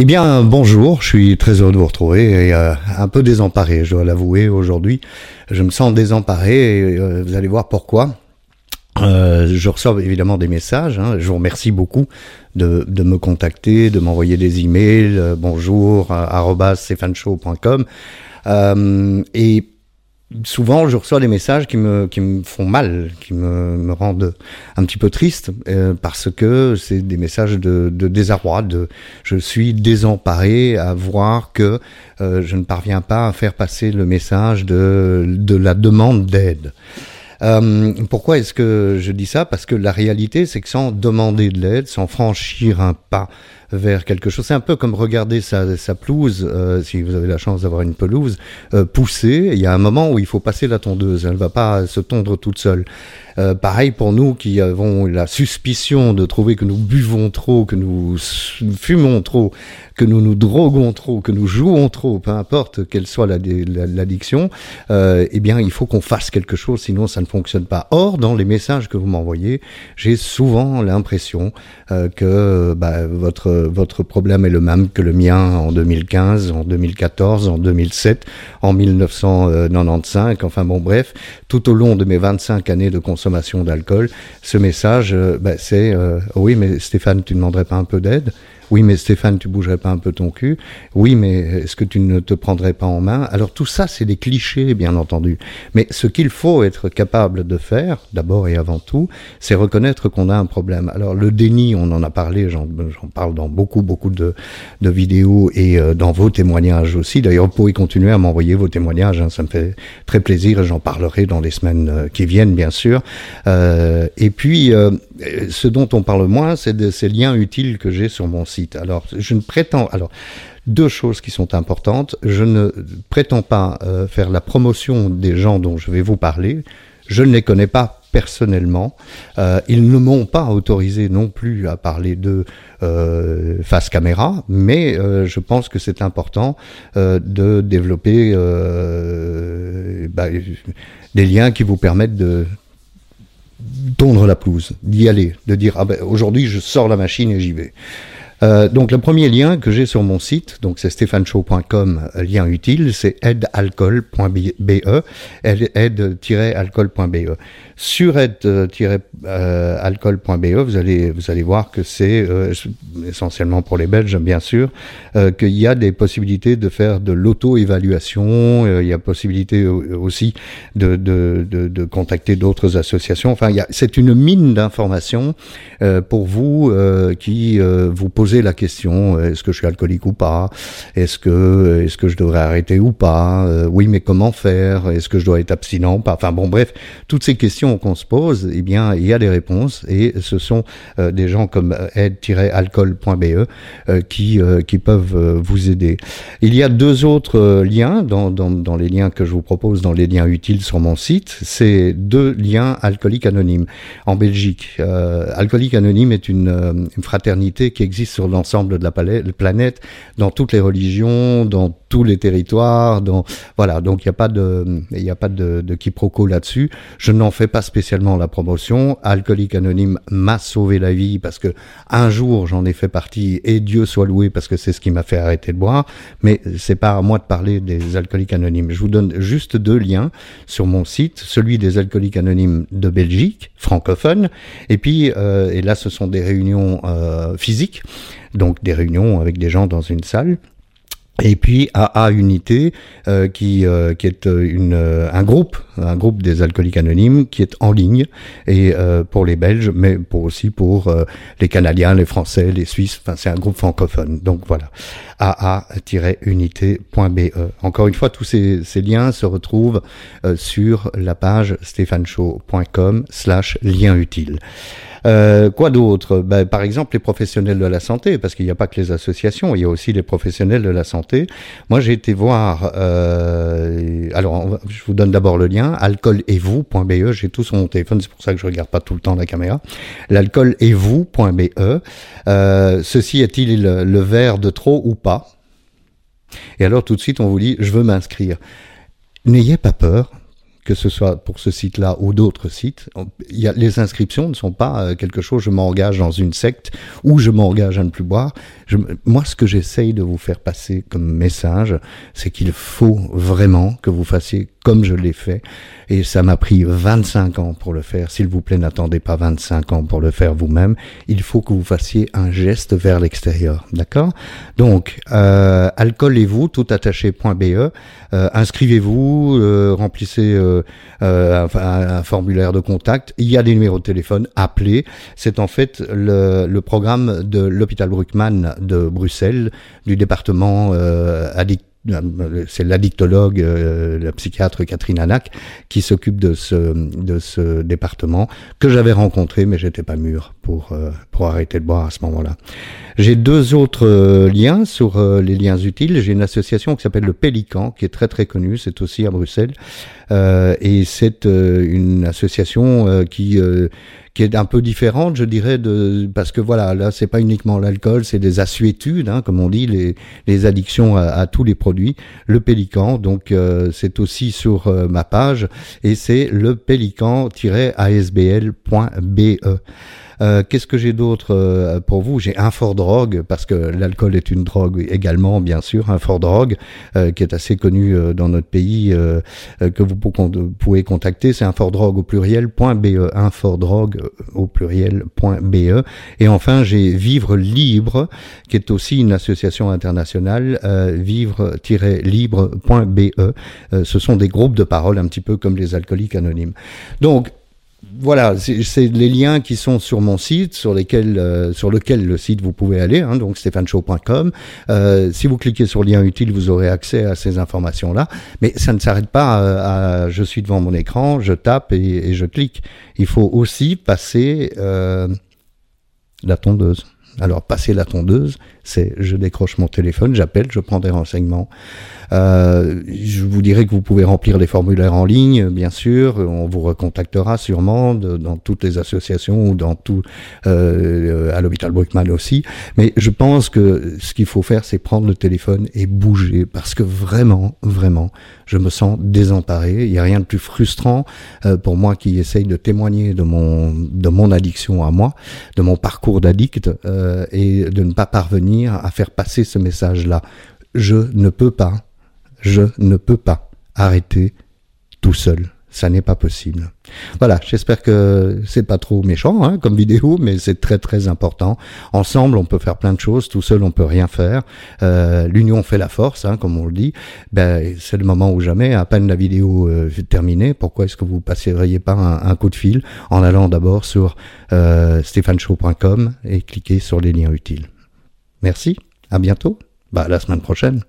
Eh bien, bonjour, je suis très heureux de vous retrouver et euh, un peu désemparé, je dois l'avouer aujourd'hui. Je me sens désemparé et euh, vous allez voir pourquoi. Euh, je reçois évidemment des messages. Hein. Je vous remercie beaucoup de, de me contacter, de m'envoyer des emails. Euh, bonjour, arobase Euh, et souvent je reçois des messages qui me, qui me font mal, qui me, me rendent un petit peu triste, euh, parce que c'est des messages de, de, désarroi, de je suis désemparé à voir que euh, je ne parviens pas à faire passer le message de, de la demande d'aide. Euh, pourquoi est-ce que je dis ça? Parce que la réalité, c'est que sans demander de l'aide, sans franchir un pas vers quelque chose, c'est un peu comme regarder sa, sa pelouse, euh, si vous avez la chance d'avoir une pelouse, euh, pousser. Il y a un moment où il faut passer la tondeuse. Elle ne va pas se tondre toute seule. Euh, pareil pour nous qui avons la suspicion de trouver que nous buvons trop, que nous fumons trop, que nous nous droguons trop, que nous jouons trop, peu importe quelle soit l'addiction, euh, eh bien, il faut qu'on fasse quelque chose, sinon ça ne fonctionne pas. Or, dans les messages que vous m'envoyez, j'ai souvent l'impression euh, que bah, votre votre problème est le même que le mien en 2015, en 2014, en 2007, en 1995. Enfin bon, bref, tout au long de mes 25 années de consommation d'alcool, ce message, euh, bah, c'est euh, oui, mais Stéphane, tu ne demanderais pas un peu d'aide? Oui, mais Stéphane, tu bougerais pas un peu ton cul Oui, mais est-ce que tu ne te prendrais pas en main? Alors tout ça, c'est des clichés, bien entendu. Mais ce qu'il faut être capable de faire, d'abord et avant tout, c'est reconnaître qu'on a un problème. Alors le déni, on en a parlé, j'en parle dans beaucoup, beaucoup de, de vidéos et euh, dans vos témoignages aussi. D'ailleurs, vous pouvez continuer à m'envoyer vos témoignages, hein, ça me fait très plaisir et j'en parlerai dans les semaines euh, qui viennent, bien sûr. Euh, et puis, euh, ce dont on parle moins, c'est de ces liens utiles que j'ai sur mon site alors, je ne prétends. Alors, deux choses qui sont importantes. Je ne prétends pas euh, faire la promotion des gens dont je vais vous parler. Je ne les connais pas personnellement. Euh, ils ne m'ont pas autorisé non plus à parler de euh, face caméra, mais euh, je pense que c'est important euh, de développer euh, bah, des liens qui vous permettent de tondre la pelouse, d'y aller, de dire ah ben, aujourd'hui je sors la machine et j'y vais. Euh, donc le premier lien que j'ai sur mon site, donc c'est stéphaneshow.com, lien utile, c'est aidealcool.be, aide-alcool.be. Sur aide-alcool.be, vous allez vous allez voir que c'est euh, essentiellement pour les Belges bien sûr, euh, qu'il y a des possibilités de faire de l'auto-évaluation, euh, il y a possibilité aussi de de, de, de contacter d'autres associations. Enfin, c'est une mine d'informations pour vous qui vous posez la question euh, est-ce que je suis alcoolique ou pas? Est-ce que euh, est-ce que je devrais arrêter ou pas? Euh, Oui, mais comment faire? Est-ce que je dois être abstinent pas? Enfin bon, bref, toutes ces questions qu'on se pose, eh bien, il y a des réponses et ce sont des gens comme aide-alcool.be qui qui peuvent vous aider. Il y a deux autres liens dans, dans, les liens que je vous propose dans les liens utiles sur mon site. C'est deux liens alcooliques anonymes en Belgique. Alcoolique anonyme est une fraternité qui existe sur l'ensemble de la planète, dans toutes les religions, dans tous les territoires. Dans, voilà, donc il n'y a pas de, il n'y a pas de, de quiproquo là-dessus. Je n'en fais pas spécialement la promotion. Alcoolique Anonyme m'a sauvé la vie parce que un jour j'en ai fait partie et Dieu soit loué parce que c'est ce qui m'a fait arrêter de boire. Mais c'est pas à moi de parler des alcooliques anonymes. Je vous donne juste deux liens sur mon site, celui des alcooliques anonymes de Belgique, francophone, et puis euh, et là ce sont des réunions euh, physiques donc des réunions avec des gens dans une salle. Et puis AA Unité, euh, qui, euh, qui est euh, une, euh, un groupe, un groupe des alcooliques anonymes qui est en ligne et euh, pour les Belges, mais pour aussi pour les Canadiens, les Français, les Suisses. Enfin, c'est un groupe francophone. Donc voilà, AA-unité.be. Encore une fois, tous ces, ces liens se retrouvent sur la page stéphaneshow.com/slash lien utile. Euh, quoi d'autre? Ben, Par exemple, les professionnels de la santé, parce qu'il n'y a pas que les associations, il y a aussi les professionnels de la santé. Moi, j'ai été voir. Euh, alors, je vous donne d'abord le lien alcool et vous.be. J'ai tout sur mon téléphone, c'est pour ça que je regarde pas tout le temps la caméra. L'alcool et vous.be. Euh, ceci est-il le verre de trop ou pas? Et alors, tout de suite, on vous dit, je veux m'inscrire. N'ayez pas peur que ce soit pour ce site-là ou d'autres sites. Les inscriptions ne sont pas euh, quelque chose, je m'engage dans une secte ou je m'engage à ne plus boire. Moi, ce que j'essaye de vous faire passer comme message, c'est qu'il faut vraiment que vous fassiez comme je l'ai fait. Et ça m'a pris 25 ans pour le faire. S'il vous plaît, n'attendez pas 25 ans pour le faire vous-même. Il faut que vous fassiez un geste vers l'extérieur. D'accord? Donc, euh, alcoolez-vous, tout attaché.be. Euh, inscrivez-vous, euh, remplissez euh, euh, un, un, formulaire de contact. Il y a des numéros de téléphone. Appelez. C'est en fait le, le programme de l'hôpital Bruckmann de Bruxelles, du département euh, addict c'est l'addictologue, euh, la psychiatre Catherine Anac, qui s'occupe de ce, de ce département, que j'avais rencontré, mais j'étais pas mûr pour, euh, pour arrêter de boire à ce moment-là. J'ai deux autres euh, liens sur les liens utiles. J'ai une association qui s'appelle le Pélican, qui est très très connue, c'est aussi à Bruxelles, et c'est une association qui qui est un peu différente, je dirais, parce que voilà, là c'est pas uniquement l'alcool, c'est des assuétudes, hein, comme on dit, les, addictions à, tous les produits. Le Pélican, donc euh, c'est aussi sur euh, ma page et c'est le pélican-asbl.be. Euh, qu'est-ce que j'ai d'autre euh, pour vous? J'ai un fort drogue parce que l'alcool est une drogue également, bien sûr, un fort drogue euh, qui est assez connu dans notre pays que vous pouvez contacter. C'est un fort drogue au pluriel.be, un fort drogue au pluriel.be. Et enfin, j'ai Vivre Libre, qui est aussi une association internationale, vivre-libre.be. ce sont des groupes de parole un petit peu comme les alcooliques anonymes. Donc, voilà, c'est les liens qui sont sur mon site, sur lesquels, euh, sur lequel le site vous pouvez aller, hein, donc stéphaneshow.com. Euh, si vous cliquez sur lien utile, vous aurez accès à ces informations-là. Mais ça ne s'arrête pas euh, à, je suis devant mon écran, je tape et, et je clique. Il faut aussi passer euh, la tondeuse. Alors, passer la tondeuse, c'est je décroche mon téléphone, j'appelle, je prends des renseignements. Euh, je vous dirais que vous pouvez remplir les formulaires en ligne, bien sûr. On vous recontactera sûrement dans toutes les associations ou dans tout euh, à l'hôpital Bruckmann aussi. Mais je pense que ce qu'il faut faire, c'est prendre le téléphone et bouger parce que vraiment, vraiment, je me sens désemparé. Il n'y a rien de plus frustrant euh, pour moi qui essaye de témoigner de mon de mon addiction à moi, de mon parcours d'addict euh, et de ne pas parvenir à faire passer ce message-là. Je ne peux pas je ne peux pas arrêter tout seul. Ça n'est pas possible. Voilà, j'espère que c'est pas trop méchant hein, comme vidéo, mais c'est très très important. Ensemble, on peut faire plein de choses. Tout seul, on peut rien faire. Euh, L'union fait la force, hein, comme on le dit. Ben, c'est le moment ou jamais. À peine la vidéo euh, terminée, pourquoi est-ce que vous passeriez pas un, un, coup de fil en allant d'abord sur euh, stéphaneshow.com et cliquer sur les liens utiles. Merci. À bientôt. Bah, la semaine prochaine.